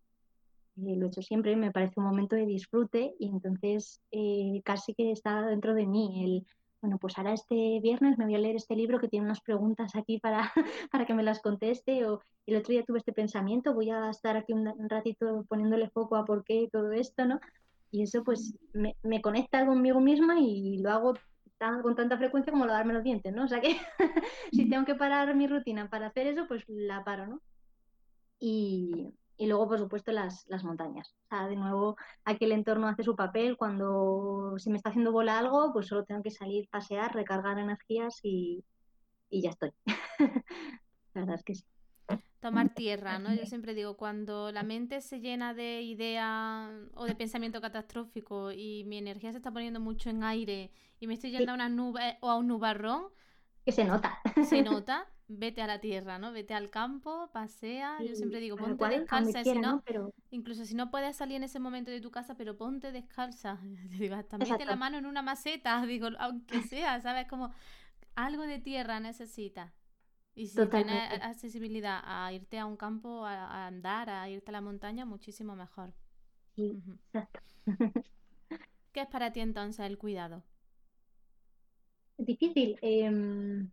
Speaker 2: eh, lo he hecho siempre, me parece un momento de disfrute y entonces eh, casi que está dentro de mí el bueno, pues ahora este viernes me voy a leer este libro que tiene unas preguntas aquí para, para que me las conteste, o el otro día tuve este pensamiento, voy a estar aquí un, ratito poniéndole foco a por qué todo esto, ¿no? Y eso pues me, me conecta conmigo misma y lo hago con tanta frecuencia como lo darme los dientes, ¿no? O sea que si tengo que parar mi rutina para hacer eso, pues la paro, ¿no? Y, y luego, por supuesto, las, las montañas. O sea, de nuevo, aquí el entorno hace su papel. Cuando si me está haciendo bola algo, pues solo tengo que salir, pasear, recargar energías y, y ya estoy. la verdad es que sí.
Speaker 1: Tomar tierra, ¿no? Yo siempre digo, cuando la mente se llena de idea o de pensamiento catastrófico y mi energía se está poniendo mucho en aire y me estoy yendo a una nube o a un nubarrón,
Speaker 2: que se nota.
Speaker 1: Se nota, vete a la tierra, ¿no? Vete al campo, pasea. Yo siempre digo, ponte descalza. si no, Incluso si no puedes salir en ese momento de tu casa, pero ponte descalza. Digo, hasta mete la mano en una maceta, digo, aunque sea, ¿sabes? Como algo de tierra necesitas. Y si tienes accesibilidad a irte a un campo, a, andar, a irte a la montaña, muchísimo mejor. ¿Qué es para ti entonces el cuidado?
Speaker 2: Difícil. Em,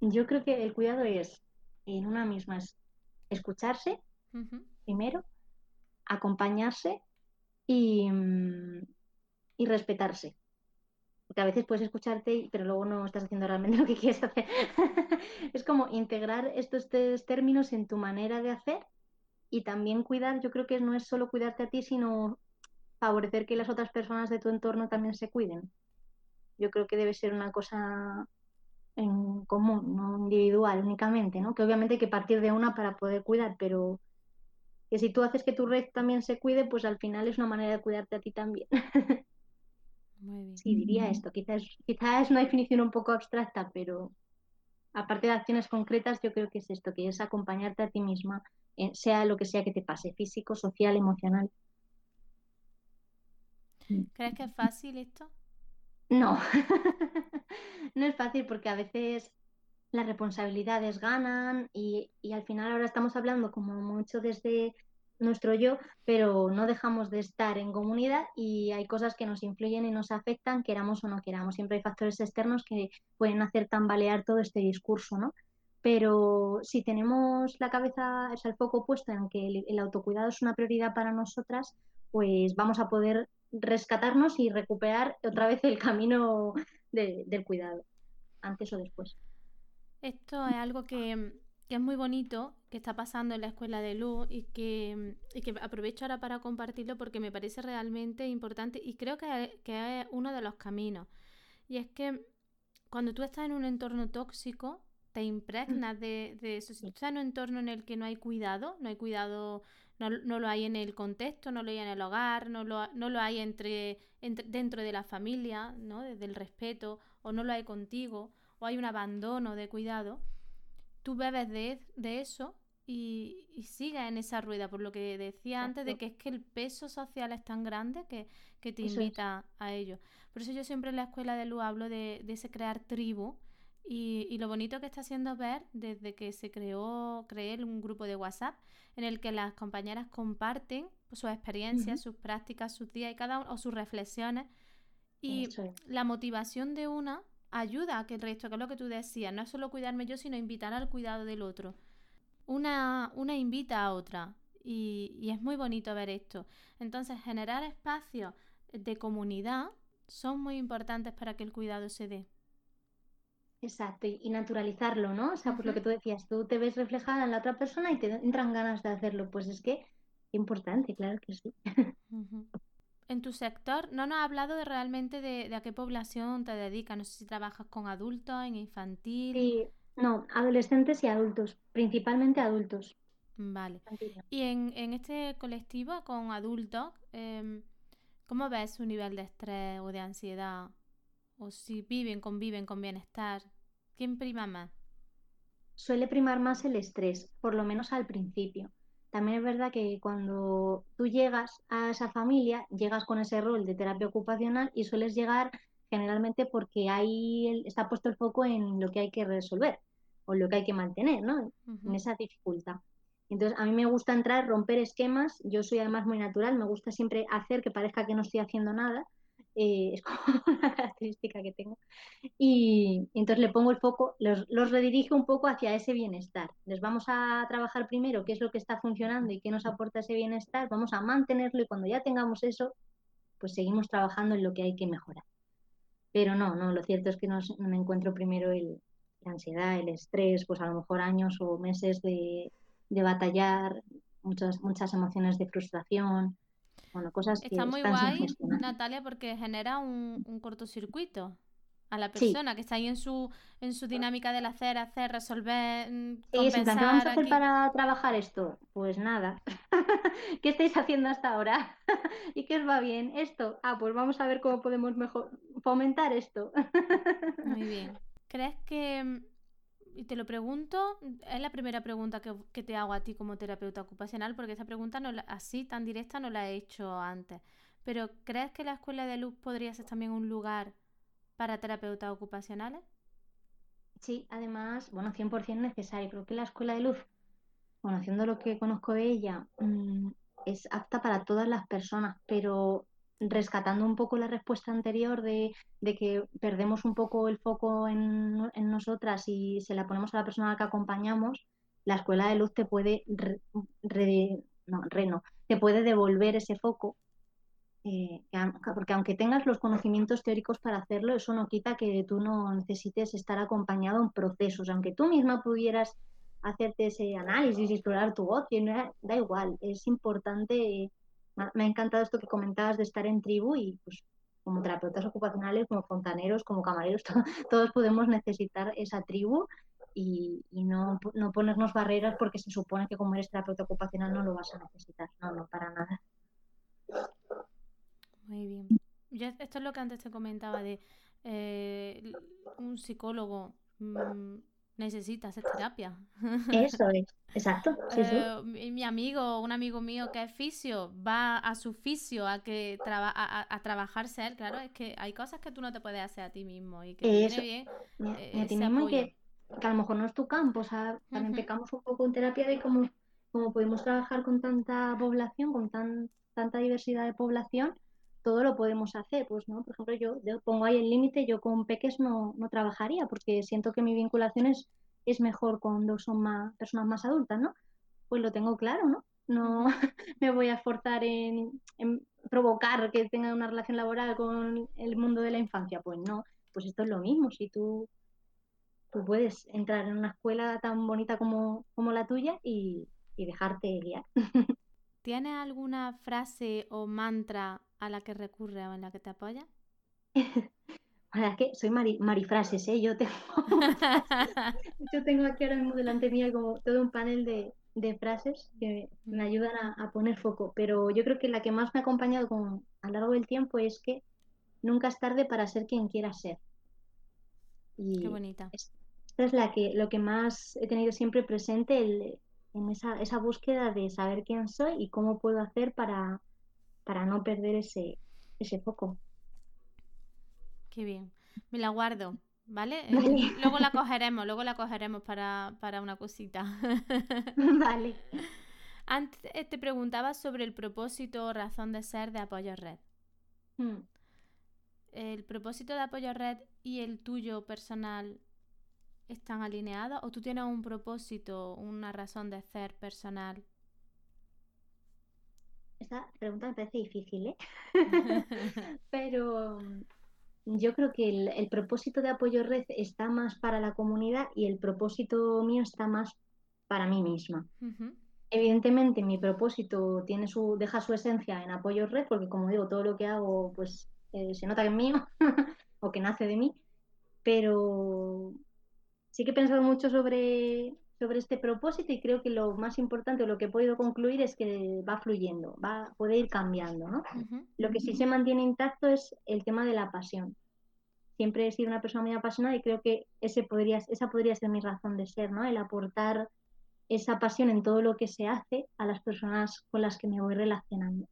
Speaker 2: yo creo que el cuidado es en una misma es escucharse, primero, acompañarse y, mm, y respetarse. Porque a veces puedes escucharte, pero luego no estás haciendo realmente lo que quieres hacer. es como integrar estos tres términos en tu manera de hacer y también cuidar, yo creo que no es solo cuidarte a ti, sino favorecer que las otras personas de tu entorno también se cuiden. Yo creo que debe ser una cosa en común, no individual únicamente, ¿no? Que obviamente hay que partir de una para poder cuidar, pero que si tú haces que tu red también se cuide, pues al final es una manera de cuidarte a ti también. Muy bien. Sí, diría esto. Quizás, quizás es una definición un poco abstracta, pero aparte de acciones concretas, yo creo que es esto, que es acompañarte a ti misma, eh, sea lo que sea que te pase, físico, social, emocional.
Speaker 1: ¿Crees que es fácil esto?
Speaker 2: No, no es fácil porque a veces las responsabilidades ganan y, y, al final ahora estamos hablando como mucho desde nuestro yo, pero no dejamos de estar en comunidad y hay cosas que nos influyen y nos afectan, queramos o no queramos. Siempre hay factores externos que pueden hacer tambalear todo este discurso, ¿no? Pero si tenemos la cabeza, o sea, el foco puesto en que el, el autocuidado es una prioridad para nosotras, pues vamos a poder rescatarnos y recuperar otra vez el camino de, del cuidado, antes o después.
Speaker 1: Esto es algo que, que, es muy bonito, que está pasando en la escuela de luz y que, y que aprovecho ahora para compartirlo porque me parece realmente importante y creo que, que es uno de los caminos. Y es que cuando tú estás en un entorno tóxico, te impregnas de, de, eso. Si tú estás en un entorno en el que no hay cuidado, no hay cuidado no, no, lo hay en el contexto, no lo hay en el hogar, no lo, no lo hay entre, dentro de la familia, ¿no? desde el respeto, o no lo hay contigo, o hay un abandono de cuidado, tú bebes de, de eso y, y sigues en esa rueda, por lo que decía antes, de que es que el peso social es tan grande que, que te invita a ello. Por eso yo siempre en la escuela de luz hablo de, de ese crear tribu, y, y, lo bonito que está haciendo ver desde que se creó, creé un grupo de WhatsApp en el que las compañeras comparten sus experiencias, sus prácticas, sus días y cada uno, o sus reflexiones. Y la motivación de una ayuda a que el resto, que es lo que tú decías, no es solo cuidarme yo, sino invitar al cuidado del otro. Una, una invita a otra. Y, y es muy bonito ver esto. Entonces, generar espacios de comunidad son muy importantes para que el cuidado se dé.
Speaker 2: Exacto, y, naturalizarlo, ¿no? O sea, pues lo que tú decías, tú te ves reflejada en la otra persona y te entran ganas de hacerlo. Pues es que importante, claro que sí.
Speaker 1: En tu sector, no nos has hablado de realmente de, a qué población te dedicas. No sé si trabajas con adultos, en infantil.
Speaker 2: Sí, no, adolescentes y adultos, principalmente adultos.
Speaker 1: Vale. Y en, en este colectivo con adultos, eh, ¿cómo ves su nivel de estrés o de ansiedad? O si viven, conviven con bienestar? ¿Quién prima más?
Speaker 2: Suele primar más el estrés, por lo menos al principio. También es verdad que cuando tú llegas a esa familia, llegas con ese rol de terapia ocupacional y sueles llegar generalmente porque ahí está puesto el foco en lo que hay que resolver o lo que hay que mantener, ¿no? En esa dificultad. Entonces, a mí me gusta entrar, romper esquemas. Yo soy además muy natural, me gusta siempre hacer que parezca que no estoy haciendo nada eh, es como una característica que tengo. Y, entonces le pongo el foco, los, los redirijo un poco hacia ese bienestar. Les vamos a trabajar primero qué es lo que está funcionando y qué nos aporta ese bienestar, vamos a mantenerlo y cuando ya tengamos eso, pues seguimos trabajando en lo que hay que mejorar. Pero no, no, lo cierto es que no, me encuentro primero el, la ansiedad, el estrés, pues a lo mejor años o meses de, de batallar, muchas, muchas emociones de frustración, bueno, cosas
Speaker 1: Está muy guay, Natalia, porque genera un, cortocircuito a la persona que está ahí en su en su dinámica del hacer, hacer, resolver, mm,
Speaker 2: ¿qué vamos a hacer para trabajar esto? Pues nada. ¿Qué estáis haciendo hasta ahora? ¿Y qué os va bien? Esto. Ah, pues vamos a ver cómo podemos mejor fomentar esto.
Speaker 1: Muy bien. ¿Crees que y te lo pregunto, es la primera pregunta que, te hago a ti como terapeuta ocupacional, porque esa pregunta no así tan directa no la he hecho antes. Pero ¿crees que la escuela de luz podría ser también un lugar para terapeutas ocupacionales?
Speaker 2: Sí, además, bueno, 100% necesario. Creo que la escuela de luz, conociendo lo que conozco de ella, mm, es apta para todas las personas, pero rescatando un poco la respuesta anterior de, que perdemos un poco el foco en, nosotras y se la ponemos a la persona a la que acompañamos, la escuela de luz te puede no, te puede devolver ese foco eh, porque aunque tengas los conocimientos teóricos para hacerlo, eso no quita que tú no necesites estar acompañado en procesos, aunque tú misma pudieras hacerte ese análisis y explorar tu voz, da igual, es importante, me ha encantado esto que comentabas de estar en tribu y pues como terapeutas ocupacionales, como fontaneros, como camareros, todos podemos necesitar esa tribu y, no, no, ponernos barreras porque se supone que como eres terapeuta ocupacional no lo vas a necesitar. No, no, para nada.
Speaker 1: Muy bien. Yo, esto es lo que antes te comentaba de eh, un psicólogo mm, necesita hacer terapia.
Speaker 2: Eso es, exacto.
Speaker 1: Eh, mi, amigo, un amigo mío que es fisio, va a su fisio a que a, a, trabajarse él, claro, es que hay cosas que tú no te puedes hacer a ti mismo y que
Speaker 2: Eso. bien. Eh, a ti mismo que, que, a lo mejor no es tu campo, o sea, también pecamos un poco en terapia de cómo, cómo podemos trabajar con tanta población, con tan, tanta diversidad de población todo lo podemos hacer, pues, ¿no? Por ejemplo, yo, pongo ahí el límite, yo con peques no, no, trabajaría porque siento que mi vinculación es, es mejor cuando son más, personas más adultas, ¿no? Pues lo tengo claro, ¿no? No me voy a esforzar en, provocar que tengan una relación laboral con el mundo de la infancia, pues no, pues esto es lo mismo, si tú, tú puedes entrar en una escuela tan bonita como, como la tuya y, y dejarte guiar.
Speaker 1: ¿Tienes alguna frase o mantra a la que recurre o en la que te apoya?
Speaker 2: Es que soy marifrases, ¿eh? Yo tengo, yo tengo aquí ahora mismo delante mía como todo un panel de, frases que me ayudan a, poner foco, pero yo creo que la que más me ha acompañado con, a lo largo del tiempo es que nunca es tarde para ser quien quieras ser.
Speaker 1: Y Qué bonita.
Speaker 2: Esta es la que, lo que más he tenido siempre presente el, en esa, esa búsqueda de saber quién soy y cómo puedo hacer para, para no perder ese, ese foco.
Speaker 1: Qué bien. Me la guardo, ¿vale? Eh, luego la cogeremos, luego la cogeremos para, una cosita.
Speaker 2: vale.
Speaker 1: Antes eh, te preguntaba sobre el propósito o razón de ser de Apoyo Red. Hmm. ¿El propósito de Apoyo Red y el tuyo personal están alineados o tú tienes un propósito, una razón de ser personal
Speaker 2: esa pregunta me parece difícil, ¿eh? Pero mm, yo creo que el, propósito de Apoyo Red está más para la comunidad y el propósito mío está más para mí misma. Evidentemente mi propósito tiene su, deja su esencia en Apoyo Red porque como digo, todo lo que hago pues eh, se nota que es mío o que nace de mí, pero sí que he pensado mucho sobre sobre este propósito y creo que lo más importante, lo que he podido concluir es que va fluyendo, va, puede ir cambiando, ¿no? Lo que sí se mantiene intacto es el tema de la pasión. Siempre he sido una persona muy apasionada y creo que ese podría, esa podría ser mi razón de ser, ¿no? El aportar esa pasión en todo lo que se hace a las personas con las que me voy relacionando.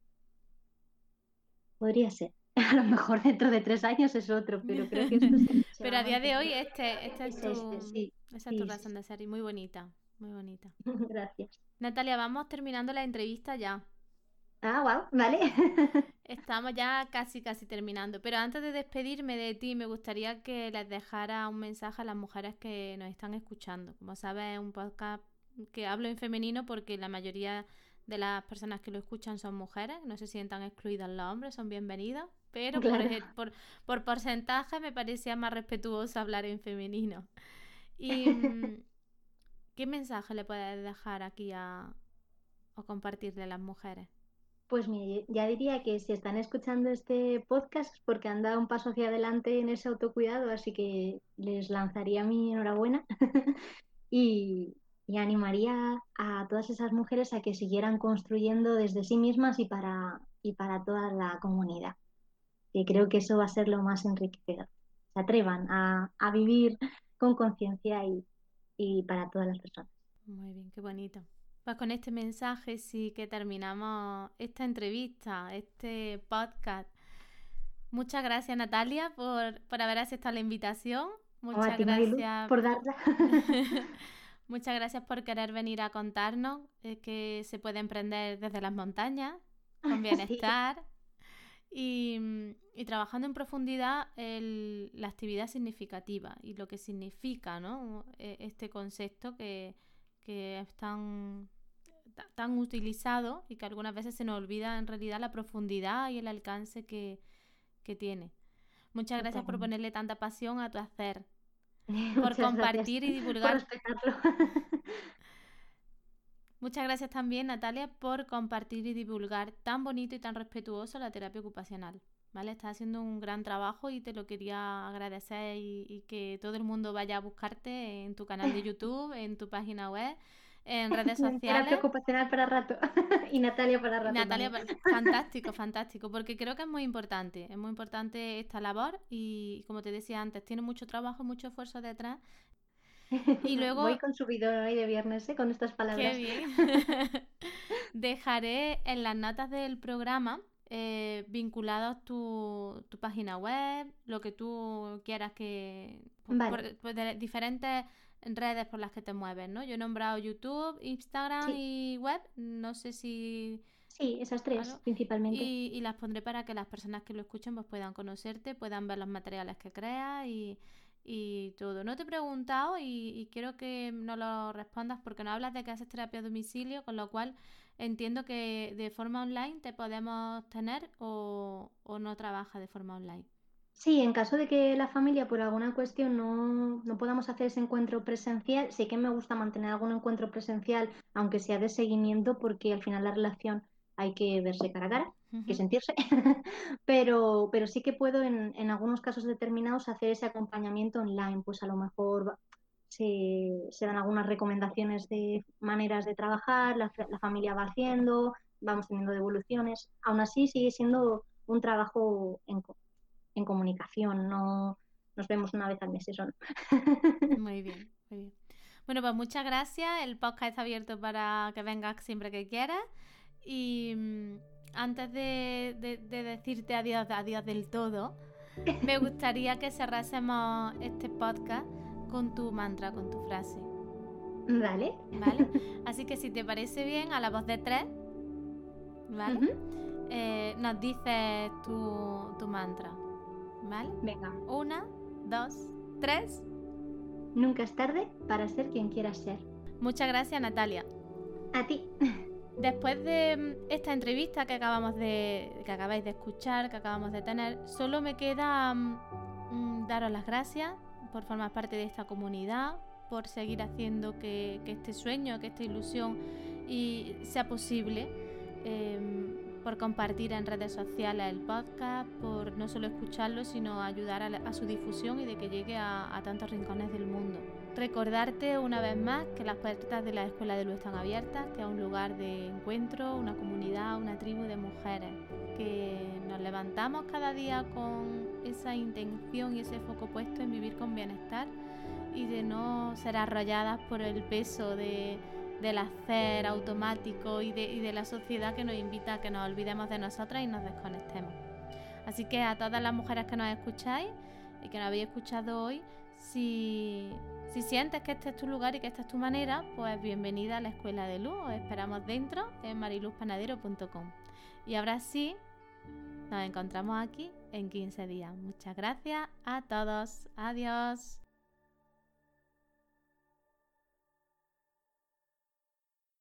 Speaker 2: Podría ser. A lo mejor dentro de tres años es otro, pero creo que esto es
Speaker 1: Pero a día de hoy este, este es, tu, sí, esa es tu razón de ser y muy bonita, muy bonita.
Speaker 2: Gracias.
Speaker 1: Natalia, vamos terminando la entrevista ya.
Speaker 2: Ah, wow, vale.
Speaker 1: Estamos ya casi, casi terminando. Pero antes de despedirme de ti, me gustaría que les dejara un mensaje a las mujeres que nos están escuchando. Como sabes, es un podcast que hablo en femenino porque la mayoría de las personas que lo escuchan son mujeres, no se sientan excluidas los hombres, son bienvenidos pero por, por, porcentaje me parecía más respetuoso hablar en femenino. ¿Y mm, qué mensaje le puedes dejar aquí a, o compartirle a las mujeres?
Speaker 2: Pues mire, ya diría que si están escuchando este podcast es porque han dado un paso hacia adelante en ese autocuidado, así que les lanzaría mi enhorabuena y, y animaría a todas esas mujeres a que siguieran construyendo desde sí mismas y para, y para toda la comunidad que creo que eso va a ser lo más enriquecedor. Se atrevan a, vivir con conciencia y, para todas las personas.
Speaker 1: Muy bien, qué bonito. Pues con este mensaje sí que terminamos esta entrevista, este podcast. Muchas gracias Natalia por, haber aceptado la invitación. Muchas gracias
Speaker 2: por darla.
Speaker 1: Muchas gracias por querer venir a contarnos eh, que se puede emprender desde las montañas con bienestar. Y, trabajando en profundidad la actividad significativa y lo que significa ¿no? E, este concepto que, que es tan, tan utilizado y que algunas veces se nos olvida en realidad la profundidad y el alcance que, tiene. Muchas gracias por ponerle tanta pasión a tu hacer, por compartir y divulgar. Muchas gracias también, Natalia, por compartir y divulgar tan bonito y tan respetuoso la terapia ocupacional. ¿Vale? Estás haciendo un gran trabajo y te lo quería agradecer y, que todo el mundo vaya a buscarte en tu canal de YouTube, en tu página web, en redes sociales.
Speaker 2: Terapia ocupacional para rato y Natalia para rato.
Speaker 1: Natalia, fantástico, fantástico, porque creo que es muy importante, es muy importante esta labor y como te decía antes, tiene mucho trabajo, mucho esfuerzo detrás
Speaker 2: y luego... Voy con subidón hoy de viernes, ¿eh? Con estas palabras.
Speaker 1: Qué bien. Dejaré en las notas del programa eh, vinculados tu, tu, página web, lo que tú quieras que... Pues, de diferentes redes por las que te mueves, ¿no? Yo he nombrado YouTube, Instagram y web. No sé si...
Speaker 2: Sí, esas tres principalmente.
Speaker 1: Y, y, las pondré para que las personas que lo escuchen pues puedan conocerte, puedan ver los materiales que creas y, y todo. No te he preguntado y, quiero que no lo respondas porque no hablas de que haces terapia a domicilio, con lo cual entiendo que de forma online te podemos tener o, no trabaja de forma online.
Speaker 2: Sí, en caso de que la familia por alguna cuestión no, no, podamos hacer ese encuentro presencial, sí que me gusta mantener algún encuentro presencial, aunque sea de seguimiento, porque al final la relación hay que verse cara a cara, que sentirse, pero, pero sí que puedo en, en, algunos casos determinados hacer ese acompañamiento online, pues a lo mejor se, se dan algunas recomendaciones de maneras de trabajar, la, la, familia va haciendo, vamos teniendo devoluciones, aún así sigue siendo un trabajo en, en comunicación, no nos vemos una vez al mes, eso
Speaker 1: Muy bien, muy bien. Bueno, pues muchas gracias. El podcast está abierto para que vengas siempre que quieras. Y mm, antes de, decirte adiós, adiós del todo, me gustaría que cerrásemos este podcast con tu mantra, con tu frase.
Speaker 2: Vale.
Speaker 1: Vale. Así que si te parece bien, a la voz de tres, ¿vale? Eh, nos dices tu, tu mantra. ¿Vale?
Speaker 2: Venga.
Speaker 1: Una, dos, tres.
Speaker 2: Nunca es tarde para ser quien quieras ser.
Speaker 1: Muchas gracias, Natalia.
Speaker 2: A ti.
Speaker 1: Después de mm, esta entrevista que acabamos de. que acabáis de escuchar, que acabamos de tener, solo me queda mm, mm, daros las gracias por formar parte de esta comunidad, por seguir haciendo que, este sueño, que esta ilusión y sea posible, em, por compartir en redes sociales el podcast, por no solo escucharlo, sino ayudar a, su difusión y de que llegue a tantos rincones del mundo. Recordarte una vez más que las puertas de la Escuela de Luz están abiertas, que es un lugar de encuentro, una comunidad, una tribu de mujeres, que nos levantamos cada día con esa intención y ese foco puesto en vivir con bienestar y de no ser arrolladas por el peso de, del hacer automático y de, y de la sociedad que nos invita a que nos olvidemos de nosotras y nos desconectemos. Así que a todas las mujeres que nos escucháis y que nos habéis escuchado hoy, si si sientes que este es tu lugar y que esta es tu manera, pues bienvenida a la Escuela de Luz. Os esperamos dentro en mariluzpanadero.com. Y ahora sí, nos encontramos aquí en 15 días. Muchas gracias a todos. Adiós.